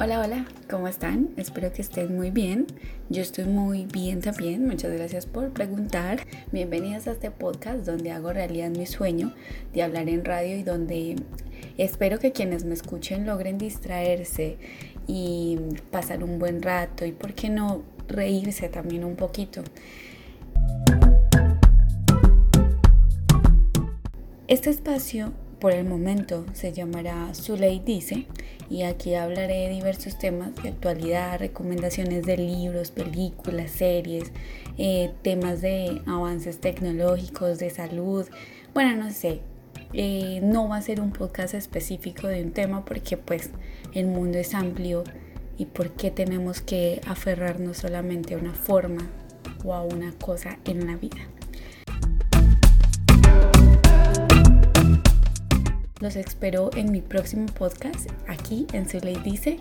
Hola, ¿cómo están? Espero que estén muy bien. Yo estoy muy bien también. Muchas gracias por preguntar. Bienvenidos a este podcast donde hago realidad mi sueño de hablar en radio y donde espero que quienes me escuchen logren distraerse y pasar un buen rato y, ¿por qué no, reírse también un poquito? Este espacio por el momento se llamará Zuley Dice y aquí hablaré de diversos temas de actualidad, recomendaciones de libros, películas, series, eh, temas de avances tecnológicos, de salud, bueno, no sé. Eh, no va a ser un podcast específico de un tema porque pues el mundo es amplio y porque tenemos que aferrarnos solamente a una forma o a una cosa en la vida. Los espero en mi próximo podcast aquí en Ley Dice.